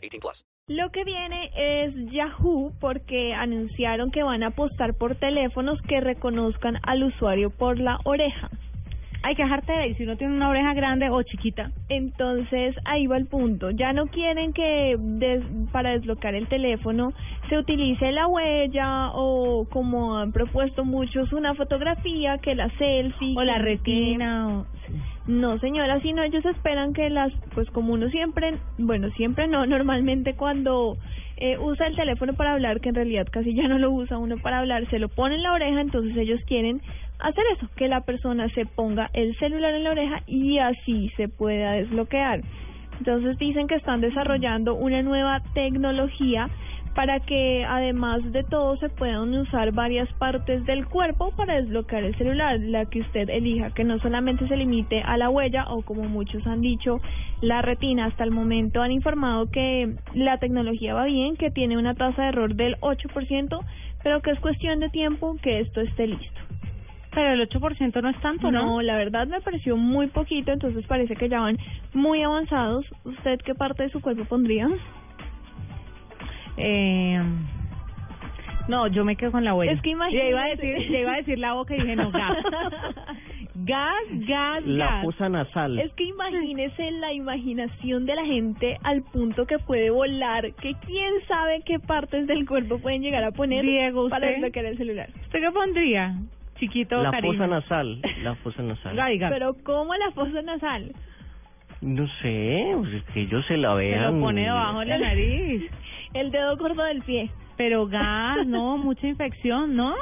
18 plus. Lo que viene es Yahoo porque anunciaron que van a apostar por teléfonos que reconozcan al usuario por la oreja. Hay que dejarte de ahí si uno tiene una oreja grande o chiquita. Entonces ahí va el punto. Ya no quieren que des- para desbloquear el teléfono se utilice la huella o como han propuesto muchos una fotografía que la selfie O la que- retina. O... No, señora, sino ellos esperan que las, pues como uno siempre, bueno, siempre no, normalmente cuando eh, usa el teléfono para hablar, que en realidad casi ya no lo usa uno para hablar, se lo pone en la oreja, entonces ellos quieren hacer eso, que la persona se ponga el celular en la oreja y así se pueda desbloquear. Entonces dicen que están desarrollando una nueva tecnología para que además de todo se puedan usar varias partes del cuerpo para desbloquear el celular, la que usted elija, que no solamente se limite a la huella o como muchos han dicho, la retina. Hasta el momento han informado que la tecnología va bien, que tiene una tasa de error del 8%, pero que es cuestión de tiempo que esto esté listo. Pero el 8% no es tanto, ¿no? No, la verdad me pareció muy poquito, entonces parece que ya van muy avanzados. ¿Usted qué parte de su cuerpo pondría? Eh, no, yo me quedo con la huella. Es que Ya iba a imagínese. decir, ya iba a decir la boca y dije no, gas. gas, gas, La gas. fosa nasal. Es que imagínese la imaginación de la gente al punto que puede volar, que quién sabe qué partes del cuerpo pueden llegar a poner Diego, para ¿usted? desbloquear el celular. ¿Usted qué pondría? Chiquito, La cariño. fosa nasal. La fosa nasal. Ay, gas. Pero ¿cómo la fosa nasal? No sé, pues es que ellos se la Se vean. lo pone debajo de la nariz. El dedo gordo del pie. Pero gas, no, mucha infección, ¿no?